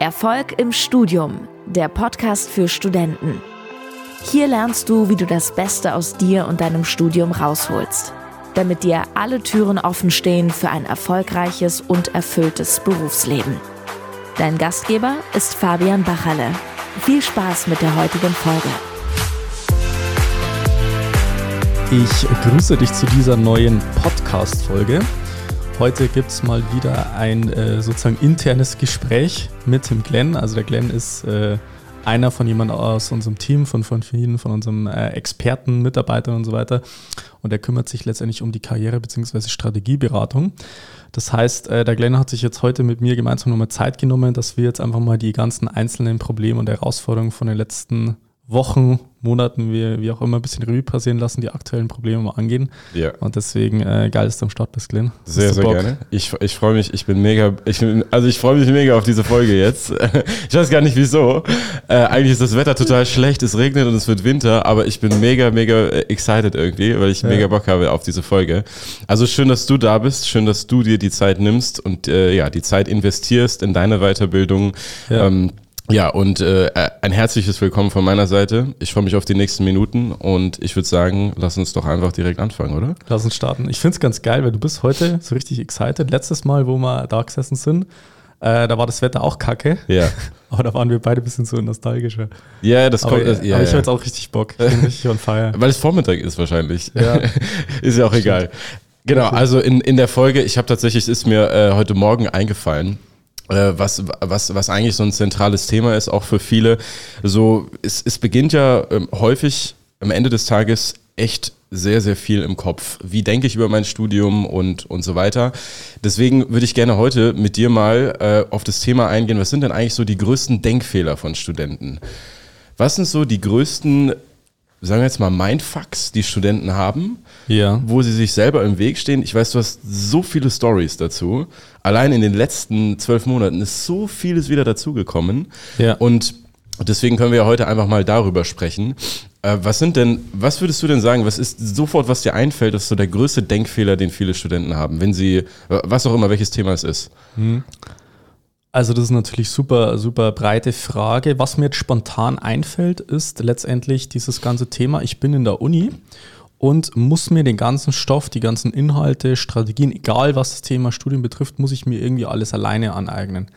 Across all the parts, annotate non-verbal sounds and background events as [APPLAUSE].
Erfolg im Studium, der Podcast für Studenten. Hier lernst du, wie du das Beste aus dir und deinem Studium rausholst, damit dir alle Türen offen stehen für ein erfolgreiches und erfülltes Berufsleben. Dein Gastgeber ist Fabian Bachalle. Viel Spaß mit der heutigen Folge. Ich grüße dich zu dieser neuen Podcast-Folge. Heute gibt es mal wieder ein äh, sozusagen internes Gespräch mit dem Glenn. Also der Glenn ist äh, einer von jemand aus unserem Team, von, von vielen, von unserem äh, Experten, Mitarbeitern und so weiter. Und er kümmert sich letztendlich um die Karriere- bzw. Strategieberatung. Das heißt, äh, der Glenn hat sich jetzt heute mit mir gemeinsam nochmal Zeit genommen, dass wir jetzt einfach mal die ganzen einzelnen Probleme und Herausforderungen von den letzten Wochen, Monaten, wie, wie auch immer, ein bisschen Revue passieren lassen, die aktuellen Probleme mal angehen. Ja. Und deswegen äh, geil, dass du am Start bist, Glenn. Sehr, sehr Bock? gerne. Ich, ich freue mich, ich bin mega, ich bin, also ich freue mich mega auf diese Folge jetzt. [LAUGHS] ich weiß gar nicht wieso. Äh, eigentlich ist das Wetter total schlecht, es regnet und es wird Winter, aber ich bin mega, mega äh, excited irgendwie, weil ich ja. mega Bock habe auf diese Folge. Also schön, dass du da bist, schön, dass du dir die Zeit nimmst und äh, ja, die Zeit investierst in deine Weiterbildung. Ja. Ähm, ja, und äh, ein herzliches Willkommen von meiner Seite. Ich freue mich auf die nächsten Minuten und ich würde sagen, lass uns doch einfach direkt anfangen, oder? Lass uns starten. Ich finde es ganz geil, weil du bist heute so richtig excited. Letztes Mal, wo wir da gesessen sind, äh, da war das Wetter auch kacke. Ja. [LAUGHS] aber da waren wir beide ein bisschen so nostalgischer. Ja, das kommt. Aber, das, ja, aber ich habe jetzt auch richtig Bock. Ich bin richtig on fire. [LAUGHS] Weil es Vormittag ist wahrscheinlich. Ja. [LAUGHS] ist ja auch Stimmt. egal. Genau, also in, in der Folge, ich habe tatsächlich, es ist mir äh, heute Morgen eingefallen, äh, was, was, was eigentlich so ein zentrales Thema ist, auch für viele. So, es, es beginnt ja ähm, häufig am Ende des Tages echt sehr, sehr viel im Kopf. Wie denke ich über mein Studium und, und so weiter. Deswegen würde ich gerne heute mit dir mal äh, auf das Thema eingehen. Was sind denn eigentlich so die größten Denkfehler von Studenten? Was sind so die größten sagen wir jetzt mal, Mindfucks, die Studenten haben, ja. wo sie sich selber im Weg stehen. Ich weiß, du hast so viele Stories dazu. Allein in den letzten zwölf Monaten ist so vieles wieder dazugekommen. Ja. Und deswegen können wir ja heute einfach mal darüber sprechen. Äh, was sind denn, was würdest du denn sagen, was ist sofort, was dir einfällt, ist so der größte Denkfehler, den viele Studenten haben, wenn sie, was auch immer, welches Thema es ist? Hm. Also das ist natürlich super, super breite Frage. Was mir jetzt spontan einfällt, ist letztendlich dieses ganze Thema, ich bin in der Uni und muss mir den ganzen Stoff, die ganzen Inhalte, Strategien, egal was das Thema Studium betrifft, muss ich mir irgendwie alles alleine aneignen.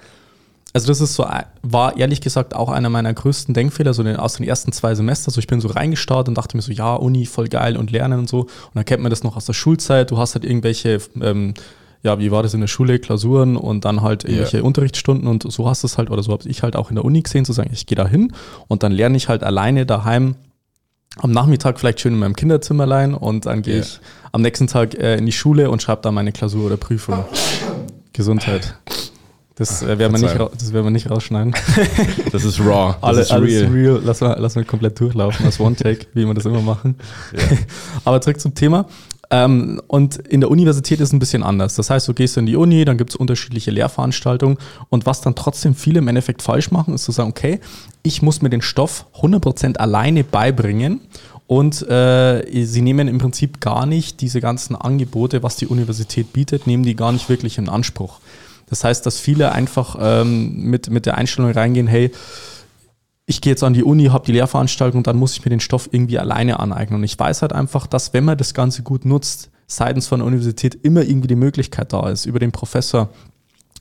Also das ist so, war ehrlich gesagt auch einer meiner größten Denkfehler, so aus den ersten zwei Semestern. So ich bin so reingestartet und dachte mir so, ja, Uni, voll geil und lernen und so. Und dann kennt man das noch aus der Schulzeit. Du hast halt irgendwelche ähm, ja, wie war das in der Schule, Klausuren und dann halt irgendwelche yeah. Unterrichtsstunden und so hast du es halt, oder so habe ich halt auch in der Uni gesehen, zu sagen, ich gehe da hin und dann lerne ich halt alleine daheim am Nachmittag vielleicht schön in meinem Kinderzimmer allein und dann gehe yeah. ich am nächsten Tag äh, in die Schule und schreibe da meine Klausur oder Prüfung. Gesundheit. Das äh, werden wir, nicht, das werden wir nicht rausschneiden. [LAUGHS] Das ist raw. Das Alle, ist alles real. real. Lass mal, lass mal komplett durchlaufen als One-Take, wie wir das immer machen. Yeah. [LAUGHS] Aber zurück zum Thema. Ähm, und in der Universität ist es ein bisschen anders. Das heißt, du gehst in die Uni, dann gibt es unterschiedliche Lehrveranstaltungen und was dann trotzdem viele im Endeffekt falsch machen, ist zu sagen, okay, ich muss mir den Stoff 100% alleine beibringen und äh, sie nehmen im Prinzip gar nicht diese ganzen Angebote, was die Universität bietet, nehmen die gar nicht wirklich in Anspruch. Das heißt, dass viele einfach ähm, mit, mit der Einstellung reingehen, hey, ich gehe jetzt an die Uni, habe die Lehrveranstaltung, dann muss ich mir den Stoff irgendwie alleine aneignen. Und ich weiß halt einfach, dass wenn man das Ganze gut nutzt, seitens von der Universität immer irgendwie die Möglichkeit da ist, über den Professor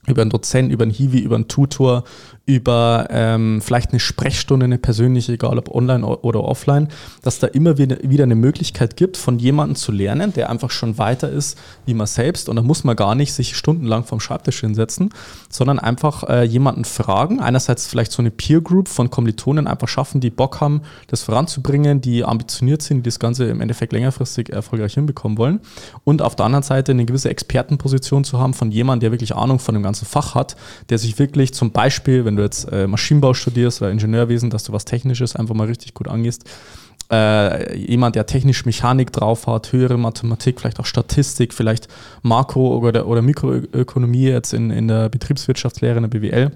über einen Dozent, über einen Hiwi, über einen Tutor, über ähm, vielleicht eine Sprechstunde, eine persönliche, egal ob online oder offline, dass da immer wieder, eine Möglichkeit gibt, von jemandem zu lernen, der einfach schon weiter ist wie man selbst. Und da muss man gar nicht sich stundenlang vom Schreibtisch hinsetzen, sondern einfach äh, jemanden fragen. Einerseits vielleicht so eine Peer Group von Kommilitonen einfach schaffen, die Bock haben, das voranzubringen, die ambitioniert sind, die das Ganze im Endeffekt längerfristig erfolgreich hinbekommen wollen. Und auf der anderen Seite eine gewisse Expertenposition zu haben von jemandem, der wirklich Ahnung von dem ganzen Fach hat, der sich wirklich zum Beispiel, wenn du jetzt äh, Maschinenbau studierst oder Ingenieurwesen, dass du was Technisches einfach mal richtig gut angehst, äh, jemand, der technisch Mechanik drauf hat, höhere Mathematik, vielleicht auch Statistik, vielleicht Makro- oder, oder Mikroökonomie jetzt in, in der Betriebswirtschaftslehre, in der BWL,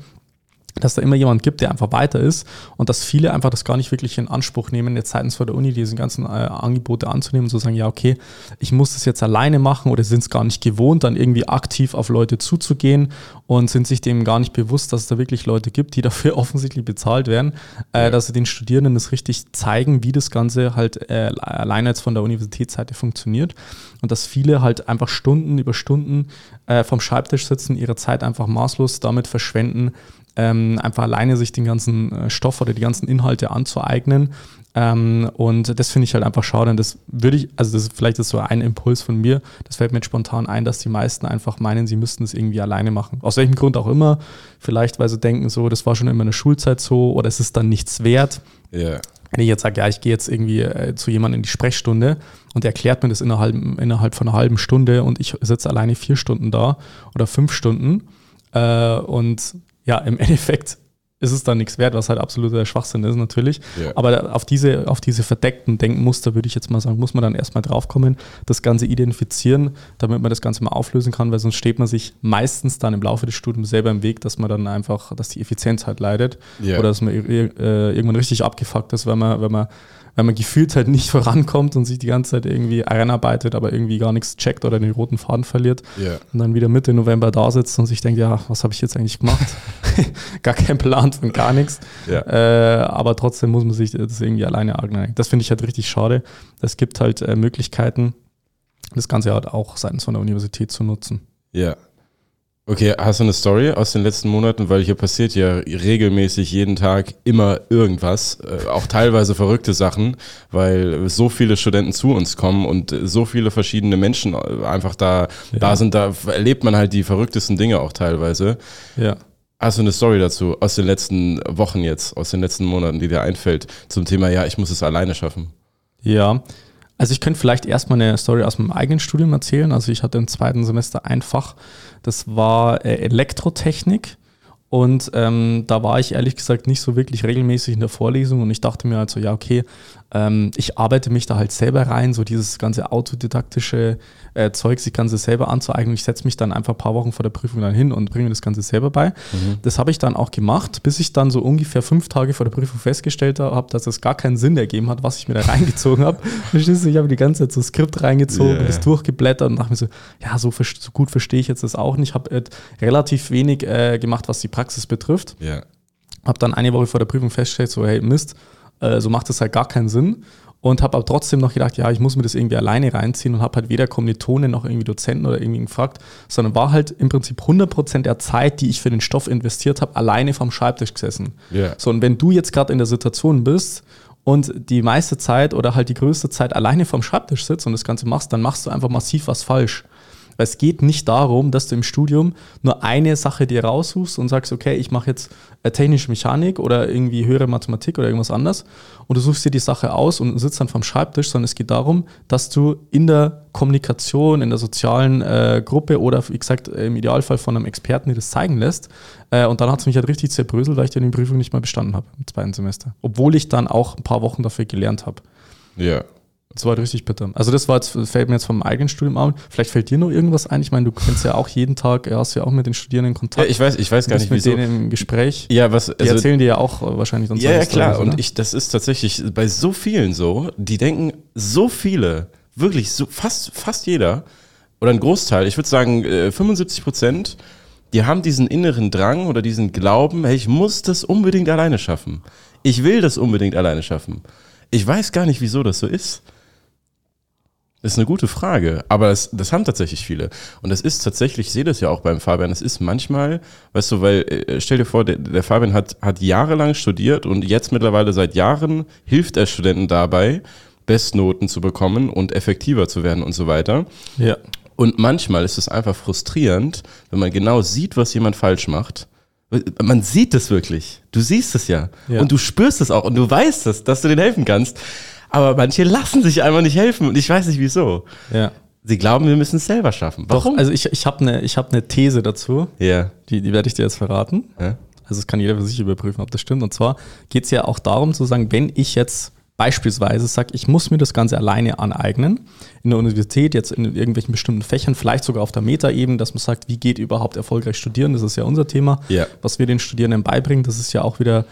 dass da immer jemand gibt, der einfach weiter ist und dass viele einfach das gar nicht wirklich in Anspruch nehmen, jetzt seitens von der Uni diese ganzen äh, Angebote anzunehmen und zu sagen, ja, okay, ich muss das jetzt alleine machen oder sind es gar nicht gewohnt, dann irgendwie aktiv auf Leute zuzugehen und sind sich dem gar nicht bewusst, dass es da wirklich Leute gibt, die [LAUGHS] dafür offensichtlich bezahlt werden, äh, dass sie den Studierenden das richtig zeigen, wie das Ganze halt äh, alleine jetzt von der Universitätsseite funktioniert und dass viele halt einfach Stunden über Stunden äh, vom Schreibtisch sitzen, ihre Zeit einfach maßlos damit verschwenden, ähm, einfach alleine sich den ganzen äh, Stoff oder die ganzen Inhalte anzueignen. Ähm, und das finde ich halt einfach schade. Und das würde ich, also das ist vielleicht ist so ein Impuls von mir, das fällt mir spontan ein, dass die meisten einfach meinen, sie müssten es irgendwie alleine machen. Aus welchem Grund auch immer. Vielleicht, weil sie denken, so, das war schon immer in der Schulzeit so oder es ist dann nichts wert. Ja. Wenn ich jetzt sage, ja, ich gehe jetzt irgendwie äh, zu jemandem in die Sprechstunde und der erklärt mir das innerhalb, innerhalb von einer halben Stunde und ich sitze alleine vier Stunden da oder fünf Stunden äh, und ja, im [LAUGHS] Endeffekt ist es dann nichts wert, was halt absoluter Schwachsinn ist natürlich. Yeah. Aber auf diese, auf diese verdeckten Denkmuster würde ich jetzt mal sagen, muss man dann erstmal draufkommen, das Ganze identifizieren, damit man das Ganze mal auflösen kann, weil sonst steht man sich meistens dann im Laufe des Studiums selber im Weg, dass man dann einfach, dass die Effizienz halt leidet yeah. oder dass man äh, irgendwann richtig abgefuckt ist, wenn man, wenn man weil man gefühlt halt nicht [LAUGHS] vorankommt und sich die ganze Zeit irgendwie einarbeitet, aber irgendwie gar nichts checkt oder den roten Faden verliert. Yeah. Und dann wieder Mitte November da sitzt und sich denkt, ja, was habe ich jetzt eigentlich gemacht? [LAUGHS] gar kein Plan von gar nichts. Yeah. Äh, aber trotzdem muss man sich das irgendwie alleine aneignen. Das finde ich halt richtig schade. Es gibt halt äh, Möglichkeiten, das Ganze halt auch seitens von der Universität zu nutzen. Ja. Okay, hast du eine Story aus den letzten Monaten? Weil hier passiert ja regelmäßig jeden Tag immer irgendwas, äh, auch teilweise verrückte Sachen, weil so viele Studenten zu uns kommen und so viele verschiedene Menschen einfach da, ja. da sind, da erlebt man halt die verrücktesten Dinge auch teilweise. Ja. Hast du eine Story dazu aus den letzten Wochen jetzt, aus den letzten Monaten, die dir einfällt, zum Thema, ja, ich muss es alleine schaffen? Ja, also ich könnte vielleicht erstmal eine Story aus meinem eigenen Studium erzählen. Also ich hatte im zweiten Semester ein Fach, das war äh, Elektrotechnik. Und ähm, da war ich ehrlich gesagt nicht so wirklich regelmäßig in der Vorlesung und ich dachte mir halt so, ja, okay, ähm, ich arbeite mich da halt selber rein, so dieses ganze autodidaktische äh, Zeug, sich Ganze selber anzueignen. Ich setze mich dann einfach ein paar Wochen vor der Prüfung dann hin und bringe mir das Ganze selber bei. Mhm. Das habe ich dann auch gemacht, bis ich dann so ungefähr fünf Tage vor der Prüfung festgestellt habe, dass es gar keinen Sinn ergeben hat, was ich mir da [LAUGHS] reingezogen habe. Verstehst du, ich habe die ganze Zeit so Skript reingezogen, yeah. das durchgeblättert und dachte mir so, ja, so, so gut verstehe ich jetzt das auch nicht. Ich habe äh, relativ wenig äh, gemacht, was die Praxis betrifft. Yeah. Habe dann eine Woche vor der Prüfung festgestellt, so, hey, Mist, äh, so macht das halt gar keinen Sinn. Und habe aber trotzdem noch gedacht, ja, ich muss mir das irgendwie alleine reinziehen und habe halt weder Kommilitonen noch irgendwie Dozenten oder irgendwie gefragt, sondern war halt im Prinzip 100% der Zeit, die ich für den Stoff investiert habe, alleine vom Schreibtisch gesessen. Yeah. So, und wenn du jetzt gerade in der Situation bist und die meiste Zeit oder halt die größte Zeit alleine vom Schreibtisch sitzt und das Ganze machst, dann machst du einfach massiv was falsch. Weil es geht nicht darum, dass du im Studium nur eine Sache dir raussuchst und sagst, okay, ich mache jetzt äh, technische Mechanik oder irgendwie höhere Mathematik oder irgendwas anderes und du suchst dir die Sache aus und sitzt dann vom Schreibtisch, sondern es geht darum, dass du in der Kommunikation, in der sozialen äh, Gruppe oder wie gesagt im Idealfall von einem Experten dir das zeigen lässt. Äh, und dann hat es mich halt richtig zerbröselt, weil ich dann die Prüfung nicht mal bestanden habe im zweiten Semester. Obwohl ich dann auch ein paar Wochen dafür gelernt habe. Ja. Das war halt richtig bitter. Also das war jetzt, fällt mir jetzt vom eigenen Studium an. Vielleicht fällt dir noch irgendwas ein. Ich meine, du kennst ja auch jeden Tag, hast ja auch mit den Studierenden Kontakt. Ja, ich weiß, ich weiß gar nicht, mit wieso. denen im Gespräch. Ja, was, die also, erzählen dir ja auch wahrscheinlich sonst Ja, ja klar. Stories, und ich, das ist tatsächlich bei so vielen so. Die denken so viele, wirklich so fast, fast jeder oder ein Großteil. Ich würde sagen 75 äh, Prozent. Die haben diesen inneren Drang oder diesen Glauben, hey, ich muss das unbedingt alleine schaffen. Ich will das unbedingt alleine schaffen. Ich weiß gar nicht, wieso das so ist. Das ist eine gute Frage, aber das, das haben tatsächlich viele. Und das ist tatsächlich, ich sehe das ja auch beim Fabian, es ist manchmal, weißt du, weil, äh, stell dir vor, der, der Fabian hat, hat jahrelang studiert und jetzt mittlerweile seit Jahren hilft er Studenten dabei, Bestnoten zu bekommen und effektiver zu werden und so weiter. Ja. Und manchmal ist es einfach frustrierend, wenn man genau sieht, was jemand falsch macht. Man sieht es wirklich. Du siehst es ja. ja. Und du spürst es auch und du weißt es, dass du denen helfen kannst. Aber manche lassen sich einfach nicht helfen und ich weiß nicht wieso. Ja. Sie glauben, wir müssen es selber schaffen. Warum? Doch, also ich, ich habe eine hab ne These dazu. Ja. Die, die werde ich dir jetzt verraten. Ja. Also es kann jeder für sich überprüfen, ob das stimmt. Und zwar geht es ja auch darum zu sagen, wenn ich jetzt beispielsweise sage, ich muss mir das Ganze alleine aneignen, in der Universität, jetzt in irgendwelchen bestimmten Fächern, vielleicht sogar auf der Metaebene, dass man sagt, wie geht überhaupt erfolgreich studieren, das ist ja unser Thema, Ja. was wir den Studierenden beibringen, das ist ja auch wieder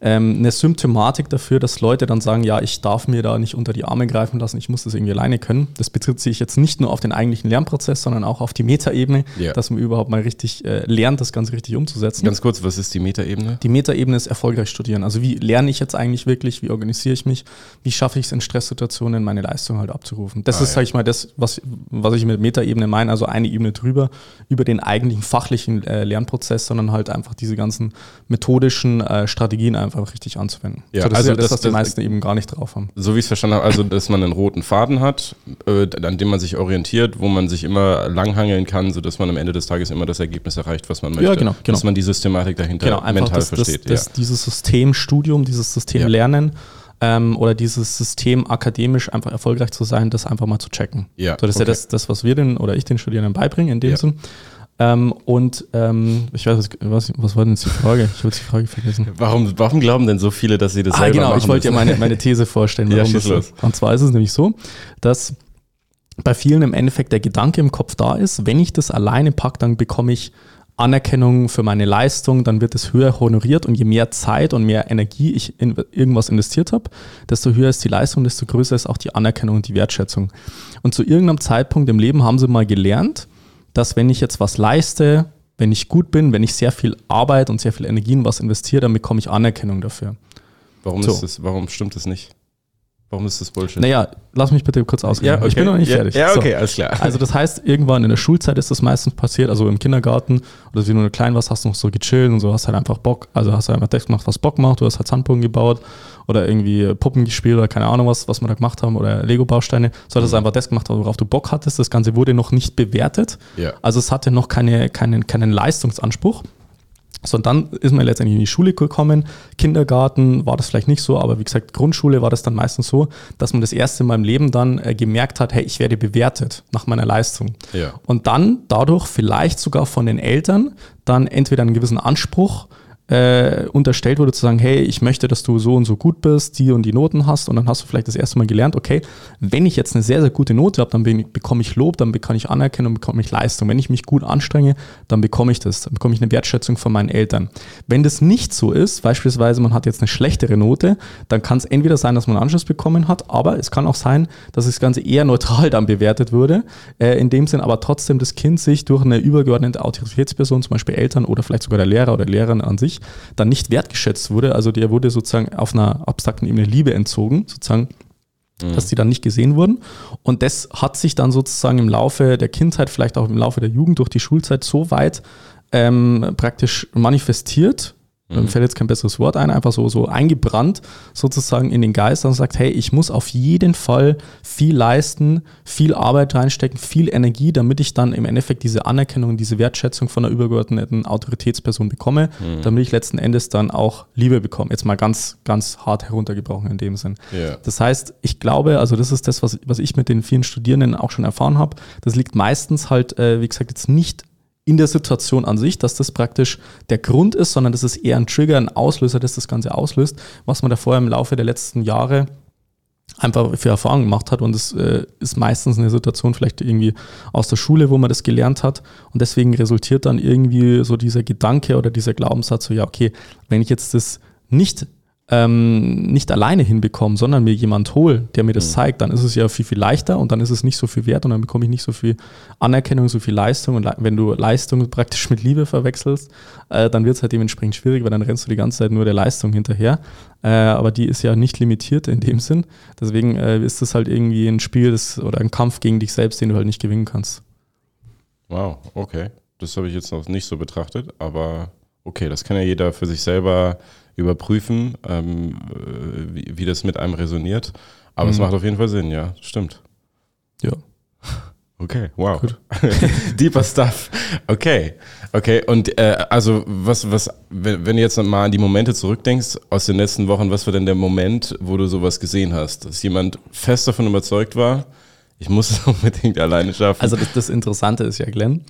ähm, eine Symptomatik dafür, dass Leute dann sagen, ja, ich darf mir da nicht unter die Arme greifen lassen, ich muss das irgendwie alleine können. Das bezieht sich jetzt nicht nur auf den eigentlichen Lernprozess, sondern auch auf die Metaebene, Ja. dass man überhaupt mal richtig äh, lernt, das Ganze richtig umzusetzen. Ganz kurz, was ist die Metaebene? Die Metaebene ist erfolgreich studieren. Also wie lerne ich jetzt eigentlich wirklich, wie organisiere ich mich, wie schaffe ich es in Stresssituationen, meine Leistung halt abzurufen. Das Ah, ist, ja. sage ich mal, das, was, was ich mit Metaebene meine, also eine Ebene drüber, über den eigentlichen fachlichen äh, Lernprozess, sondern halt einfach diese ganzen methodischen äh, Strategien einfach richtig anzuwenden. Ja, so, das also ist ja das, das- was die meisten eben gar nicht drauf haben. So wie ich es verstanden habe, also dass man einen roten Faden hat, äh, an dem man sich orientiert, wo man sich immer langhangeln kann, sodass man am Ende des Tages immer das Ergebnis erreicht, was man möchte. Ja, genau, genau. Dass man die Systematik dahinter Genau, einfach mental das, versteht. das, dieses Studium, dieses System Ja. Lernen ähm, oder dieses System akademisch einfach erfolgreich zu sein, das einfach mal zu checken. Ja, so, das ist okay. ja das, das, was wir den oder ich den Studierenden beibringen in dem Ja. Sinn. Ähm, und ähm, ich weiß, was, was war denn jetzt die Frage? Ich habe jetzt die Frage vergessen. Warum, warum glauben denn so viele, dass sie das Ah, selber genau, machen ich wollte ja müssen? meine, meine These vorstellen. [LAUGHS] Ja, schieß los. ist. Und zwar ist es nämlich so, dass bei vielen im Endeffekt der Gedanke im Kopf da ist, wenn ich das alleine packe, dann bekomme ich Anerkennung für meine Leistung, dann wird es höher honoriert und je mehr Zeit und mehr Energie ich in irgendwas investiert habe, desto höher ist die Leistung, desto größer ist auch die Anerkennung und die Wertschätzung. Und zu irgendeinem Zeitpunkt im Leben haben sie mal gelernt, dass wenn ich jetzt was leiste, wenn ich gut bin, wenn ich sehr viel Arbeit und sehr viel Energie in was investiere, dann bekomme ich Anerkennung dafür. Warum, So. ist das, warum stimmt das nicht? Warum ist das Bullshit? Naja, lass mich bitte kurz ausreden. Ich bin noch nicht ja, fertig. Ja, So. okay, alles klar. [LAUGHS] Also das heißt, irgendwann in der Schulzeit ist das meistens passiert, also im Kindergarten oder wenn du klein warst, hast du noch so gechillt und so, hast halt einfach Bock, also hast halt einfach das gemacht, was Bock macht, du hast halt Sandbogen gebaut oder irgendwie Puppen gespielt oder keine Ahnung was, was wir da gemacht haben oder Lego-Bausteine, so hast du einfach das gemacht, worauf du Bock hattest. Das Ganze wurde noch nicht bewertet, Ja. also es hatte noch keine, keinen, keinen Leistungsanspruch. So, und dann ist man letztendlich in die Schule gekommen. Kindergarten war das vielleicht nicht so, aber wie gesagt, Grundschule war das dann meistens so, dass man das erste Mal im Leben dann äh, gemerkt hat, hey, ich werde bewertet nach meiner Leistung. Ja. Und dann dadurch vielleicht sogar von den Eltern dann entweder einen gewissen Anspruch äh, unterstellt wurde, zu sagen, hey, ich möchte, dass du so und so gut bist, die und die Noten hast und dann hast du vielleicht das erste Mal gelernt, okay, wenn ich jetzt eine sehr, sehr gute Note habe, dann bekomme ich Lob, dann bekomme ich Anerkennung, bekomme ich Leistung. Wenn ich mich gut anstrenge, dann bekomme ich das, dann bekomme ich eine Wertschätzung von meinen Eltern. Wenn das nicht so ist, beispielsweise man hat jetzt eine schlechtere Note, dann kann es entweder sein, dass man einen Anschluss bekommen hat, aber es kann auch sein, dass das Ganze eher neutral [LAUGHS] dann bewertet wurde, äh, in dem Sinn aber trotzdem das Kind sich durch eine übergeordnete Autoritätsperson, zum Beispiel Eltern oder vielleicht sogar der Lehrer oder Lehrerin an sich, dann nicht wertgeschätzt wurde. Also der wurde sozusagen auf einer abstrakten Ebene Liebe entzogen, sozusagen, dass die dann nicht gesehen wurden. Und das hat sich dann sozusagen im Laufe der Kindheit, vielleicht auch im Laufe der Jugend durch die Schulzeit so weit ähm, praktisch manifestiert. Mir fällt jetzt kein besseres Wort ein, einfach so, so eingebrannt sozusagen in den Geist und sagt, hey, ich muss auf jeden Fall viel leisten, viel Arbeit reinstecken, viel Energie, damit ich dann im Endeffekt diese Anerkennung, diese Wertschätzung von einer übergeordneten Autoritätsperson bekomme, damit ich letzten Endes dann auch Liebe bekomme. Jetzt mal ganz, ganz hart heruntergebrochen in dem Sinn. Ja. Das heißt, ich glaube, also das ist das, was, was ich mit den vielen Studierenden auch schon erfahren habe. Das liegt meistens halt, äh, wie gesagt, jetzt nicht in der Situation an sich, dass das praktisch der Grund ist, sondern das ist eher ein Trigger, ein Auslöser, das das Ganze auslöst, was man da vorher im Laufe der letzten Jahre einfach für Erfahrungen gemacht hat. Und es äh, ist meistens eine Situation vielleicht irgendwie aus der Schule, wo man das gelernt hat. Und deswegen resultiert dann irgendwie so dieser Gedanke oder dieser Glaubenssatz so, ja okay, wenn ich jetzt das nicht ähm, nicht alleine hinbekomme, sondern mir jemand hole, der mir das zeigt, dann ist es ja viel, viel leichter und dann ist es nicht so viel wert und dann bekomme ich nicht so viel Anerkennung, so viel Leistung. Und wenn du Leistung praktisch mit Liebe verwechselst, äh, dann wird es halt dementsprechend schwierig, weil dann rennst du die ganze Zeit nur der Leistung hinterher. Äh, aber die ist ja nicht limitiert in dem Sinn. Deswegen äh, ist es halt irgendwie ein Spiel das, oder ein Kampf gegen dich selbst, den du halt nicht gewinnen kannst. Wow, okay. Das habe ich jetzt noch nicht so betrachtet, aber okay, das kann ja jeder für sich selber überprüfen, ähm, äh, wie, wie das mit einem resoniert. Aber es Mhm. macht auf jeden Fall Sinn, ja, stimmt. Ja. Okay, wow. Gut. [LAUGHS] Deeper Stuff. Okay, okay. Und äh, also was, was, wenn, wenn du jetzt mal an die Momente zurückdenkst aus den letzten Wochen, was war denn der Moment, wo du sowas gesehen hast, dass jemand fest davon überzeugt war, ich muss es [LAUGHS] unbedingt alleine schaffen? Also das, das Interessante ist ja, Glenn,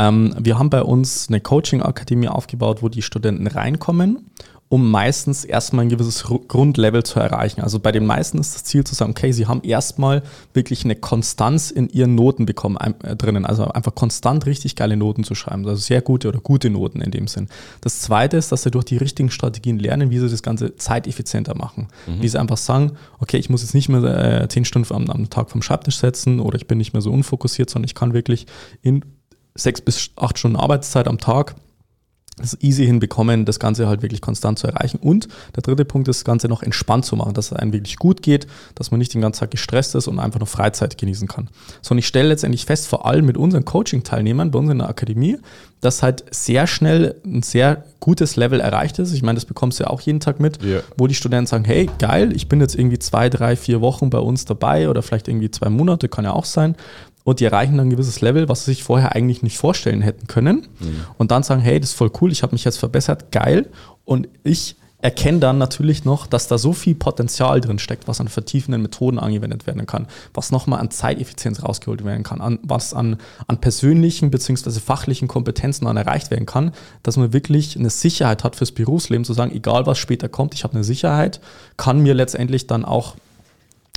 ähm, wir haben bei uns eine Coaching-Akademie aufgebaut, wo die Studenten reinkommen um meistens erstmal ein gewisses Grundlevel zu erreichen. Also bei den meisten ist das Ziel zu sagen, okay, sie haben erstmal wirklich eine Konstanz in ihren Noten bekommen äh, drinnen. Also einfach konstant richtig geile Noten zu schreiben. Also sehr gute oder gute Noten in dem Sinn. Das zweite ist, dass sie durch die richtigen Strategien lernen, wie sie das Ganze zeiteffizienter machen. Mhm. Wie sie einfach sagen, okay, ich muss jetzt nicht mehr äh, zehn Stunden am, am Tag vom Schreibtisch setzen oder ich bin nicht mehr so unfokussiert, sondern ich kann wirklich in sechs bis acht Stunden Arbeitszeit am Tag es easy hinbekommen, das Ganze halt wirklich konstant zu erreichen. Und der dritte Punkt ist, das Ganze noch entspannt zu machen, dass es einem wirklich gut geht, dass man nicht den ganzen Tag gestresst ist und einfach noch Freizeit genießen kann. So, und ich stelle letztendlich fest, vor allem mit unseren Coaching-Teilnehmern bei uns in der Akademie, dass halt sehr schnell ein sehr gutes Level erreicht ist. Ich meine, das bekommst du ja auch jeden Tag mit, yeah. wo die Studenten sagen, hey, geil, ich bin jetzt irgendwie zwei, drei, vier Wochen bei uns dabei oder vielleicht irgendwie zwei Monate, kann ja auch sein und die erreichen dann ein gewisses Level, was sie sich vorher eigentlich nicht vorstellen hätten können. Mhm. Und dann sagen, hey, das ist voll cool, ich habe mich jetzt verbessert, geil. Und ich erkenne dann natürlich noch, dass da so viel Potenzial drin steckt, was an vertiefenden Methoden angewendet werden kann, was nochmal an Zeiteffizienz rausgeholt werden kann, an, was an, an persönlichen bzw. fachlichen Kompetenzen dann erreicht werden kann, dass man wirklich eine Sicherheit hat fürs Berufsleben, zu sagen, egal was später kommt, ich habe eine Sicherheit, kann mir letztendlich dann auch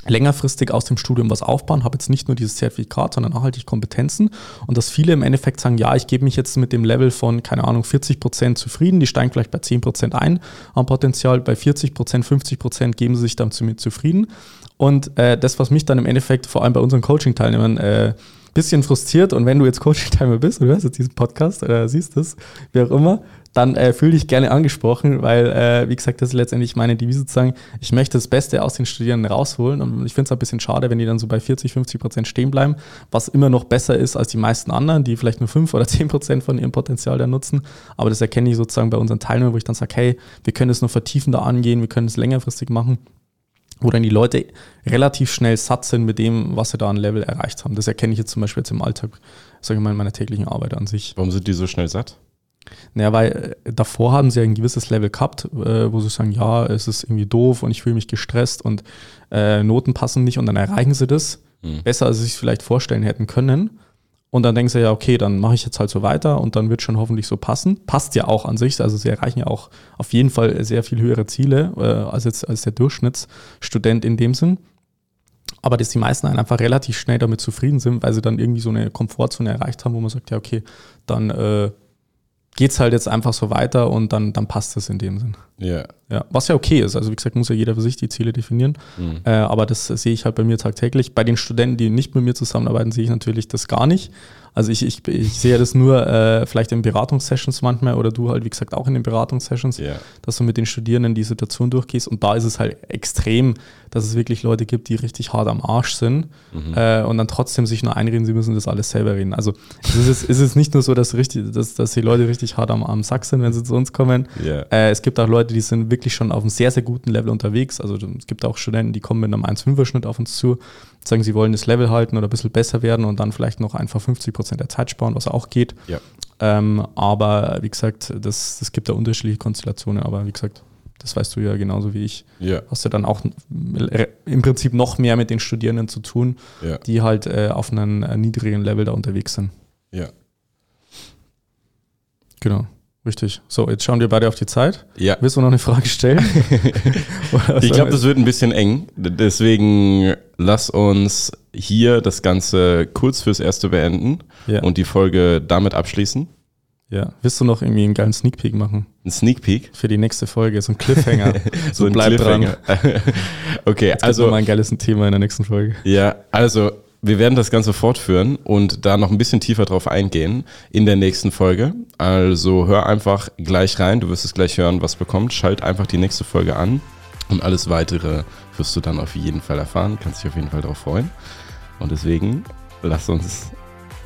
längerfristig aus dem Studium was aufbauen, habe jetzt nicht nur dieses Zertifikat, sondern nachhaltig Kompetenzen. Und dass viele im Endeffekt sagen, ja, ich gebe mich jetzt mit dem Level von, keine Ahnung, 40 Prozent zufrieden, die steigen vielleicht bei 10 Prozent ein am Potenzial, bei 40 Prozent, 50 Prozent geben sie sich damit zufrieden. Und äh, das, was mich dann im Endeffekt vor allem bei unseren Coaching-Teilnehmern äh, bisschen frustriert und wenn du jetzt Coaching-Timer bist und hörst jetzt diesen Podcast oder siehst es, wie auch immer, dann äh, fühl dich gerne angesprochen, weil, äh, wie gesagt, das ist letztendlich meine Devise zu sagen, ich möchte das Beste aus den Studierenden rausholen und ich finde es ein bisschen schade, wenn die dann so bei 40, 50 Prozent stehen bleiben, was immer noch besser ist als die meisten anderen, die vielleicht nur 5 oder [LAUGHS] 10 Prozent von ihrem Potenzial da nutzen. Aber das erkenne ich sozusagen bei unseren Teilnehmern, wo ich dann sage, hey, wir können es noch vertiefender angehen, wir können es längerfristig machen wo dann die Leute relativ schnell satt sind mit dem, was sie da an Level erreicht haben. Das erkenne ich jetzt zum Beispiel jetzt im Alltag, sage ich mal, in meiner täglichen Arbeit an sich. Warum sind die so schnell satt? Naja, weil äh, davor haben sie ein gewisses Level gehabt, äh, wo sie sagen, ja, es ist irgendwie doof und ich fühle mich gestresst und äh, Noten passen nicht und dann erreichen sie das mhm. besser, als sie sich vielleicht vorstellen hätten können. Und dann denken sie ja, okay, dann mache ich jetzt halt so weiter und dann wird schon hoffentlich so passen. Passt ja auch an sich, also sie erreichen ja auch auf jeden Fall sehr viel höhere Ziele äh, als jetzt als der Durchschnittsstudent in dem Sinn. Aber dass die meisten einfach relativ schnell damit zufrieden sind, weil sie dann irgendwie so eine Komfortzone erreicht haben, wo man sagt, ja, okay, dann äh, geht es halt jetzt einfach so weiter und dann, dann passt es in dem Sinn. Ja. ja. Was ja okay ist. Also wie gesagt, muss ja jeder für sich die Ziele definieren. Mhm. Äh, aber das sehe ich halt bei mir tagtäglich. Bei den Studenten, die nicht mit mir zusammenarbeiten, sehe ich natürlich das gar nicht. Also ich, ich, ich sehe das nur äh, vielleicht in Beratungssessions manchmal oder du halt, wie gesagt, auch in den Beratungssessions, yeah. dass du mit den Studierenden die Situation durchgehst und da ist es halt extrem, dass es wirklich Leute gibt, die richtig hart am Arsch sind mhm. äh, und dann trotzdem sich nur einreden, sie müssen das alles selber reden. Also es ist, es ist nicht nur so, dass, richtig, dass, dass die Leute richtig hart am, am Sack sind, wenn sie zu uns kommen. Yeah. Äh, es gibt auch Leute, die sind wirklich schon auf einem sehr, sehr guten Level unterwegs. Also es gibt auch Studenten, die kommen mit einem 1,5er-Schnitt auf uns zu sagen, sie wollen das Level halten oder ein bisschen besser werden und dann vielleicht noch einfach 50 Prozent der Zeit sparen, was auch geht. Ja. Ähm, aber wie gesagt, das, das gibt da unterschiedliche Konstellationen, aber wie gesagt, das weißt du ja genauso wie ich. Ja. Hast du dann auch im Prinzip noch mehr mit den Studierenden zu tun, ja. die halt äh, auf einem äh, niedrigen Level da unterwegs sind. Ja. Genau. Richtig. So, jetzt schauen wir beide auf die Zeit. Ja. Willst du noch eine Frage stellen? [LAUGHS] ich glaube, das wird ein bisschen eng. Deswegen lass uns hier das Ganze kurz fürs Erste beenden ja. und die Folge damit abschließen. Ja. Willst du noch irgendwie einen geilen Sneak Peek machen? Ein Sneak Peek? Für die nächste Folge, so ein Cliffhanger. [LAUGHS] so, ein bleib Cliffhanger. dran. [LAUGHS] okay, Jetzt also. mal ein geiles Thema in der nächsten Folge. Ja, also wir werden das Ganze fortführen und da noch ein bisschen tiefer drauf eingehen in der nächsten Folge. Also hör einfach gleich rein, du wirst es gleich hören, was bekommt. Schalt einfach die nächste Folge an und alles weitere wirst du dann auf jeden Fall erfahren. Kannst dich auf jeden Fall darauf freuen. Und deswegen lass uns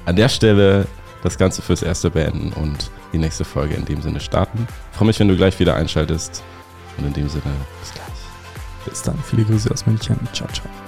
an der Stelle das Ganze fürs Erste beenden und die nächste Folge in dem Sinne starten. Ich freue mich, wenn du gleich wieder einschaltest. Und in dem Sinne, bis gleich. Bis dann. Viele Grüße aus München. Ciao, ciao.